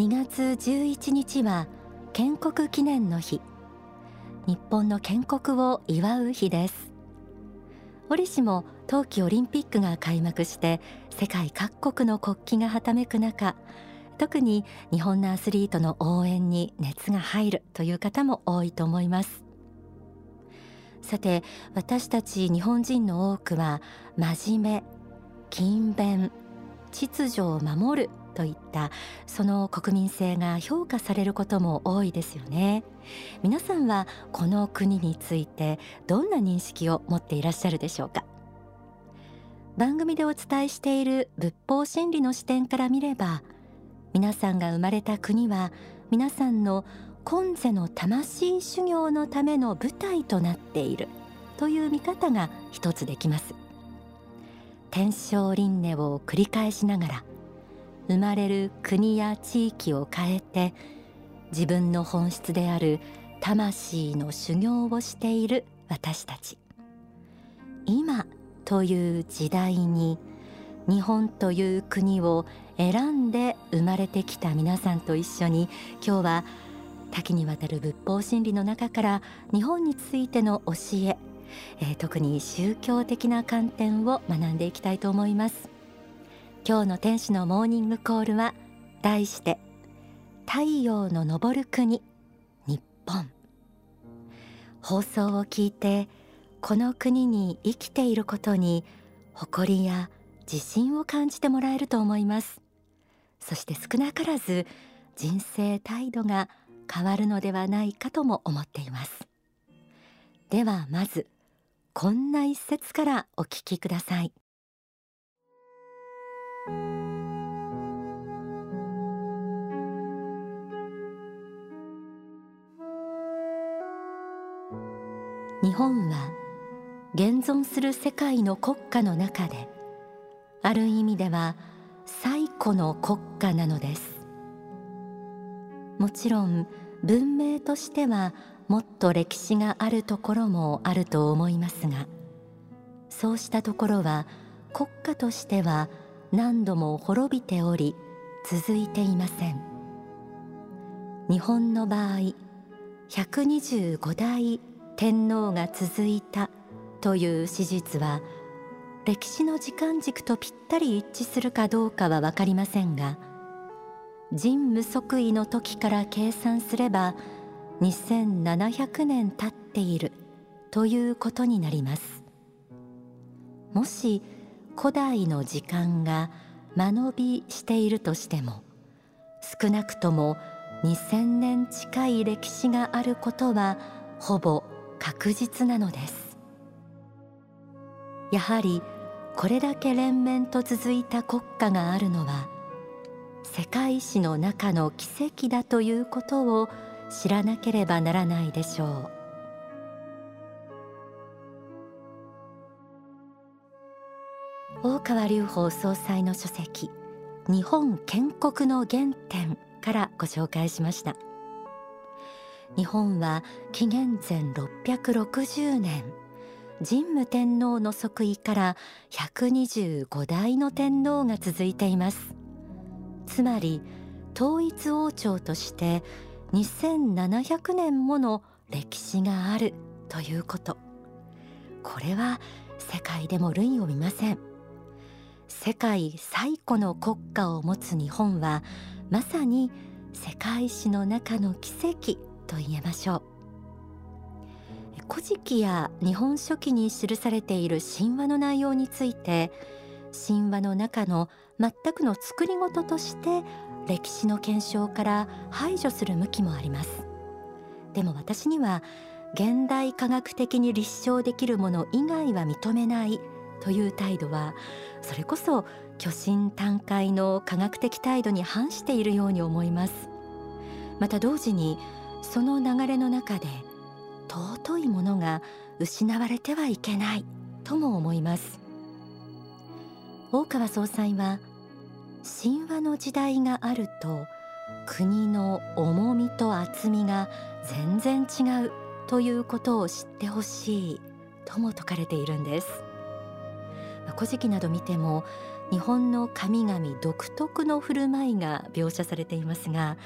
2月11日は建国記念の日。日本の建国を祝う日です。折しも冬季オリンピックが開幕して世界各国の国旗がはためく中特に日本のアスリートの応援に熱が入るという方も多いと思います。さて私たち日本人の多くは真面目勤勉秩序を守るといったその国民性が評価されることも多いですよね。皆さんはこの国についてどんな認識を持っていらっしゃるでしょうか？番組でお伝えしている仏法真理の視点から見れば皆さんが生まれた国は皆さんの今世の魂修行のための舞台となっているという見方が一つできます。天正輪廻を繰り返しながら生まれる国や地域を変えて自分の本質である魂の修行をしている私たち。今という時代に日本という国を選んで生まれてきた皆さんと一緒に今日は多岐にわたる仏法真理の中から日本についての教ええー、特に宗教的な観点を学んでいきたいと思います。今日の天使のモーニングコールは題して太陽の昇る国日本。放送を聞いてこの国に生きていることに誇りや自信を感じてもらえると思います。そして少なからず人生態度が変わるのではないかとも思っています。ではまずこんな一節からお聞きください。日本は現存する世界の国家の中である意味では最古の国家なのです。もちろん文明としてはもっと歴史があるところもあると思いますがそうしたところは国家としては何度も滅びており続いていません。日本の場合125代天皇が続いたという史実は歴史の時間軸とぴったり一致するかどうかは分かりませんが神武即位の時から計算すれば2700年経っているということになります。もし古代の時間が間延びしているとしても少なくとも2000年近い歴史があることはほぼ確実なのです。やはりこれだけ連綿と続いた国家があるのは世界史の中の奇跡だということを知らなければならないでしょう。大川隆法総裁の書籍日本建国の原点からご紹介しました。日本は紀元前660年神武天皇の即位から125代の天皇が続いています。つまり統一王朝として2700年もの歴史があるということ。これは世界でも類を見ません。世界最古の国家を持つ日本はまさに世界史の中の奇跡と言えましょう。古事記や日本書紀に記されている神話の内容について神話の中の全くの作り事として歴史の検証から排除する向きもあります。でも私には現代科学的に立証できるもの以外は認めないという態度はそれこそ巨神短海の科学的態度に反しているように思います。また同時にその流れの中で尊いものが失われてはいけないとも思います。大川総裁は神話の時代があると国の重みと厚みが全然違うということを知ってほしいとも説かれているんです。古事記など見ても日本の神々独特の振る舞いが描写されていますが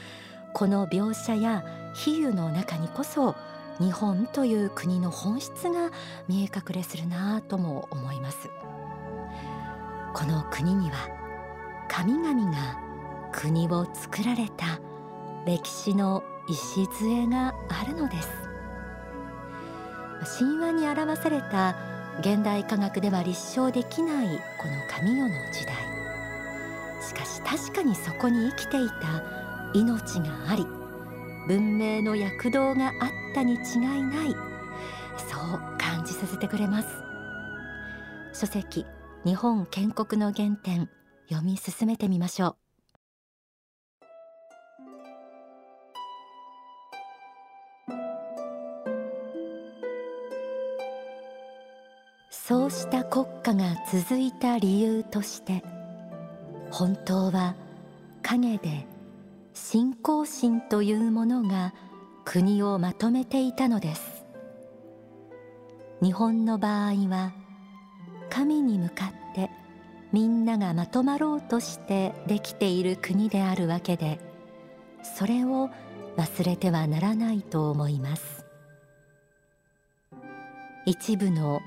この描写や比喩の中にこそ日本という国の本質が見え隠れするなとも思います。この国には神々が国を作られた歴史の礎があるのです。神話に表された現代科学では立証できないこの神代の時代。しかし確かにそこに生きていた命があり文明の躍動があったに違いない。そう感じさせてくれます。書籍日本建国の原点読み進めてみましょう。そうした国家が続いた理由として本当は陰で信仰心というものが国をまとめていたのです。日本の場合は神に向かってみんながまとまろうとしてできている国であるわけでそれを忘れてはならないと思います。一部の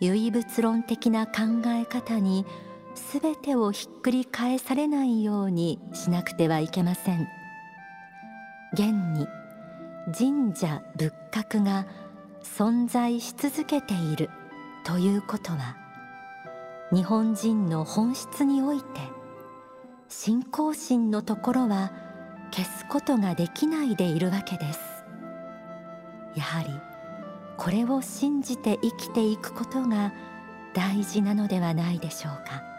唯物論的な考え方にすべてをひっくり返されないようにしなくてはいけません。現に神社仏閣が存在し続けているということは日本人の本質において信仰心のところは消すことができないでいるわけです。やはりこれを信じて生きていくことが大事なのではないでしょうか。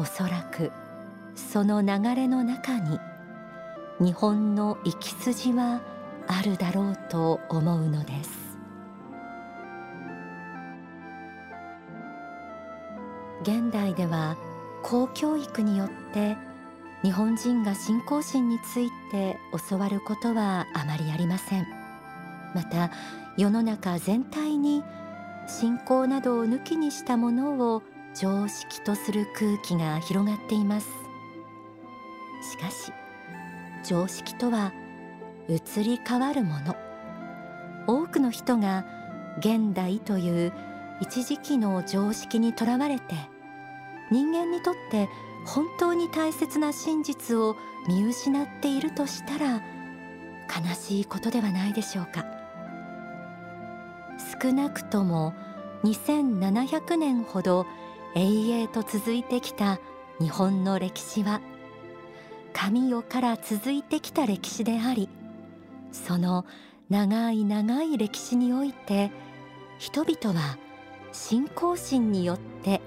おそらくその流れの中に日本の行き筋はあるだろうと思うのです。現代では公教育によって日本人が信仰心について教わることはあまりありません。また世の中全体に信仰などを抜きにしたものを常識とする空気が広がっています。しかし常識とは移り変わるもの。多くの人が現代という一時期の常識にとらわれて人間にとって本当に大切な真実を見失っているとしたら悲しいことではないでしょうか。少なくとも2700年ほど永遠と続いてきた日本の歴史は神代から続いてきた歴史でありその長い長い歴史において人々は信仰心によって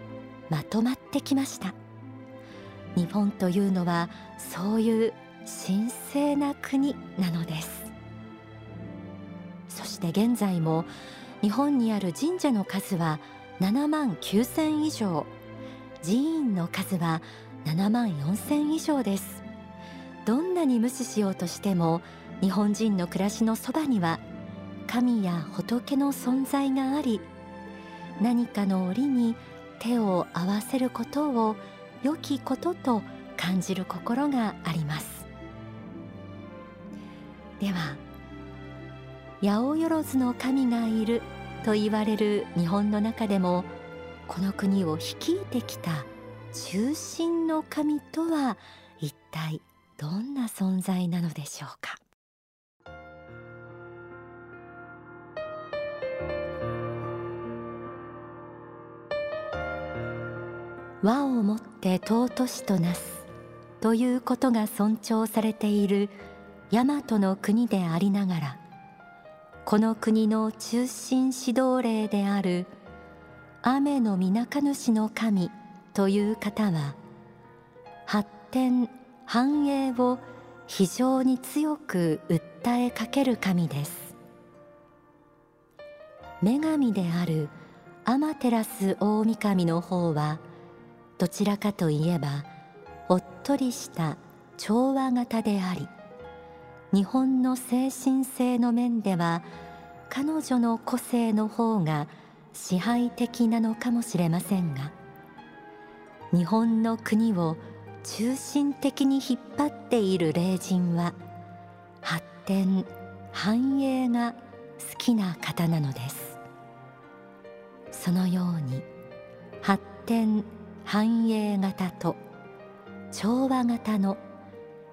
まとまってきました。日本というのはそういう神聖な国なのです。そして現在も日本にある神社の数は7万9000以上。寺院の数は7万4000以上です。どんなに無視しようとしても日本人の暮らしのそばには神や仏の存在があり何かの折に手を合わせることを良きことと感じる心があります。では八百万の神がいると言われる日本の中でもこの国を率いてきた中心の神とは一体どんな存在なのでしょうか？和をもって尊しとなすということが尊重されている大和の国でありながらこの国の中心指導霊である雨のみなか主の神という方は発展繁栄を非常に強く訴えかける神です。女神であるアマテラス大神の方はどちらかといえばおっとりした調和型であり日本の精神性の面では彼女の個性の方が支配的なのかもしれませんが日本の国を中心的に引っ張っている霊人は発展繁栄が好きな方なのです。そのように発展繁栄型と調和型の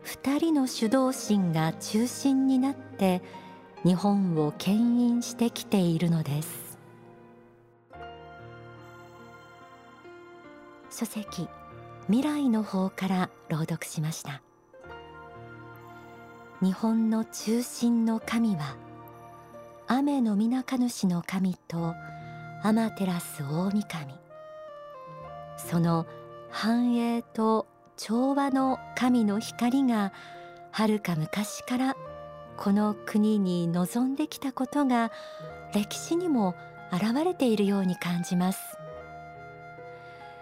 2人の主導心が中心になって日本を牽引してきているのです。書籍未来の方から朗読しました。日本の中心の神は雨の皆か主の神と天照大神。その繁栄と調和の神の光がはるか昔からこの国に望んできたことが歴史にも現れているように感じます。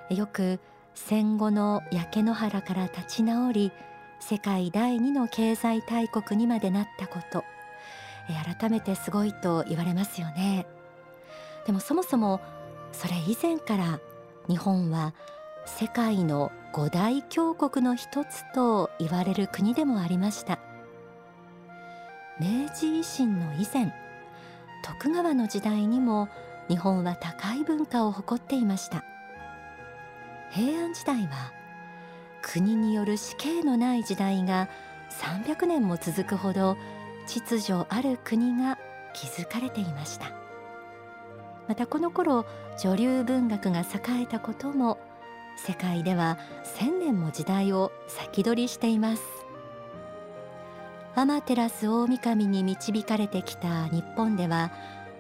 よく戦後の焼け野原から立ち直り世界第二の経済大国にまでなったこと。改めてすごいと言われますよね。でもそもそもそれ以前から日本は世界の五大強国の一つと言われる国でもありました。明治維新の以前徳川の時代にも日本は高い文化を誇っていました。平安時代は国による死刑のない時代が300年も続くほど秩序ある国が築かれていました。またこの頃女流文学が栄えたことも世界では千年も時代を先取りしています。アマテラス大神に導かれてきた日本では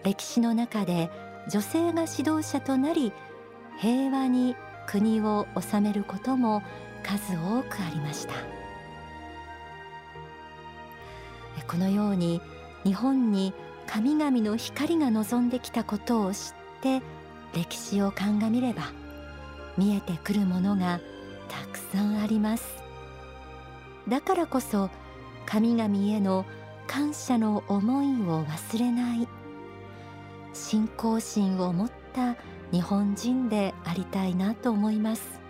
歴史の中で女性が指導者となり平和に国を治めることも数多くありました。このように日本に神々の光が望んできたことを知って歴史を鑑みれば見えてくるものがたくさんあります。だからこそ神々への感謝の思いを忘れない。信仰心を持った日本人でありたいなと思います。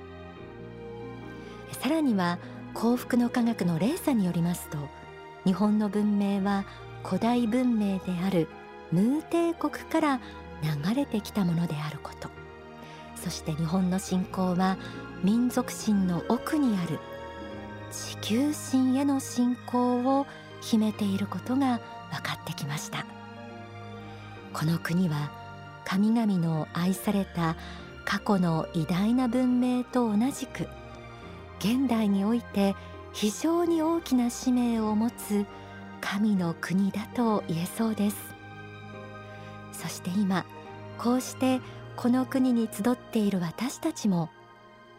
さらには幸福の科学のレーサによりますと日本の文明は古代文明であるムー帝国から流れてきたものであること。そして日本の信仰は民族心の奥にある地球心への信仰を秘めていることが分かってきました。この国は神々の愛された過去の偉大な文明と同じく現代において非常に大きな使命を持つ神の国だと言えそうです。そして今こうしてこの国に集っている私たちも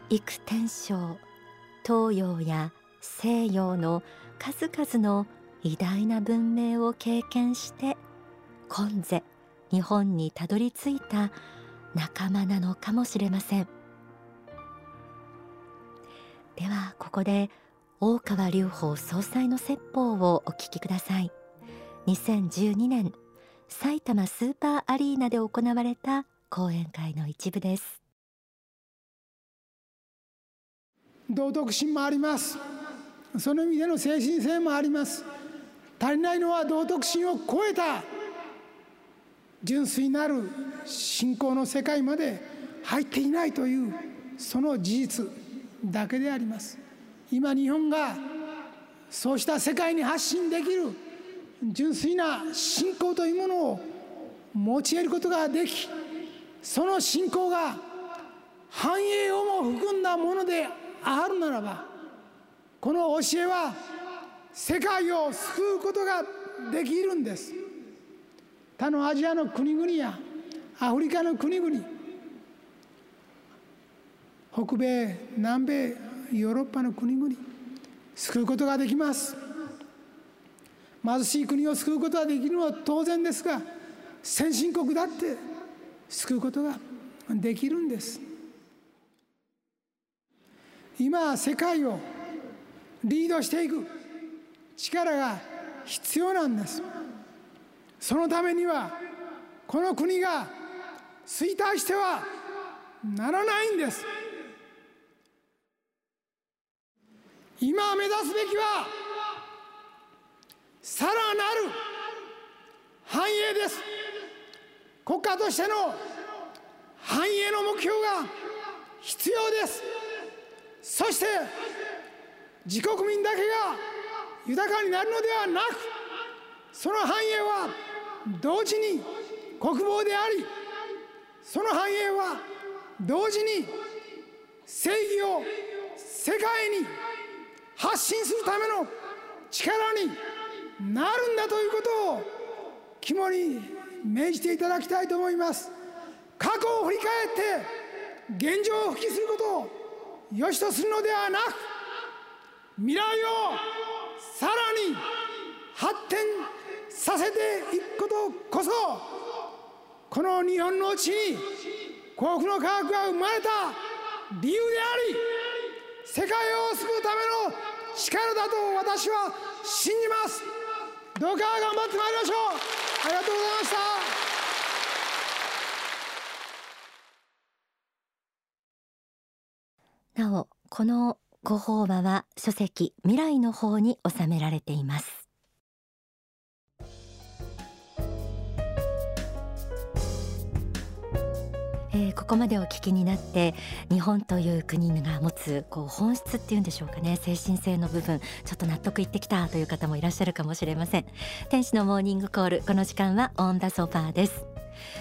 幾天章東洋や西洋の数々の偉大な文明を経験して今世日本にたどり着いた仲間なのかもしれません。ではここで大川隆法総裁の説法をお聞きください。2012年埼玉スーパーアリーナで行われた講演会の一部です。道徳心もあります。その意味での精神性もあります。足りないのは道徳心を超えた純粋なる信仰の世界まで入っていないというその事実だけであります。今日本がそうした世界に発信できる純粋な信仰というものを持ち得ることができその信仰が繁栄をも含んだものであるならばこの教えは世界を救うことができるんです。他のアジアの国々やアフリカの国々北米南米ヨーロッパの国々救うことができます。貧しい国を救うことができるのは当然ですが先進国だって救うことができるんです。今世界をリードしていく。力が必要なんです。そのためにはこの国が衰退してはならないんです。今目指すべきはさらなる繁栄です。国家としての繁栄の目標が必要ですそして自国民だけが豊かになるのではなくその繁栄は同時に国防でありその繁栄は同時に正義を世界に発信するための力になるんだということを肝に銘じていただきたいと思います。過去を振り返って現状を復帰することを良しとするのではなく未来をさらに発展させていくことこそこの日本のうちに幸福の科学が生まれた理由であり世界を救うための力だと私は信じます。どうか頑張ってまいりましょう。ありがとうございました。なおこのご法話は書籍未来の方に収められています。えー、ここまでお聞きになって日本という国が持つこう本質っていうんでしょうかね。精神性の部分ちょっと納得いってきたという方もいらっしゃるかもしれません。天使のモーニングコールこの時間はオンダソファーです。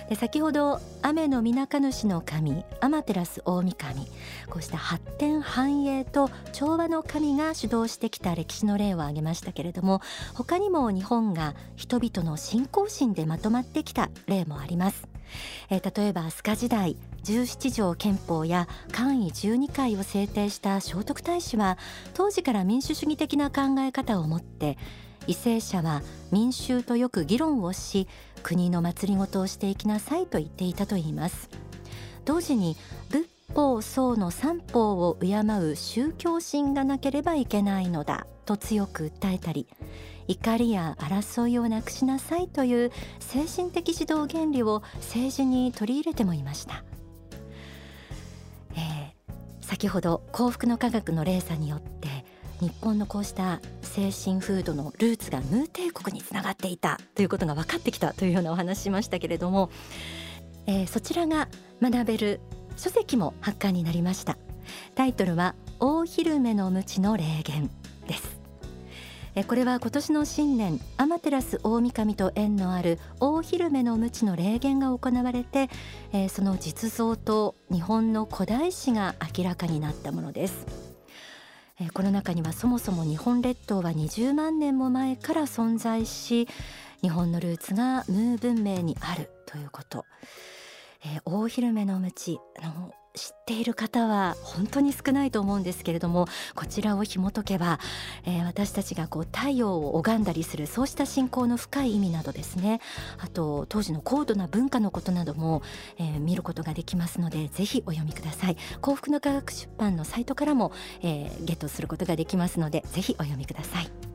で先ほど雨の皆か主の神アマテラス大神こうした発展繁栄と調和の神が主導してきた歴史の例を挙げましたけれども他にも日本が人々の信仰心でまとまってきた例もあります。えー、例えば飛鳥時代17条憲法や簡位12回を制定した聖徳太子は当時から民主主義的な考え方を持って為政者は民衆とよく議論をし国の祭りごとをしていきなさいと言っていたといいます。同時に仏法僧の三法を敬う宗教心がなければいけないのだと強く訴えたり怒りや争いをなくしなさいという精神的指導原理を政治に取り入れてもいました、えー、先ほど幸福の科学の連鎖によって日本のこうした精神風土のルーツがムー帝国につながっていたということが分かってきたというようなお話しましたけれども、えー、そちらが学べる書籍も発刊になりました。タイトルは大昼目の無知の霊言これは今年の新年アマテラス大神と縁のある大昼目の無知の霊言が行われてその実像と日本の古代史が明らかになったものです。この中にはそもそも日本列島は20万年も前から存在し日本のルーツがムー文明にあるということ、え、大昼目の無知あの知っている方は本当に少ないと思うんですけれどもこちらを紐解けば、えー、私たちがこう太陽を拝んだりするそうした信仰の深い意味などですね。あと当時の高度な文化のことなども、えー、見ることができますのでぜひお読みください。幸福の科学出版のサイトからも、えー、ゲットすることができますのでぜひお読みください。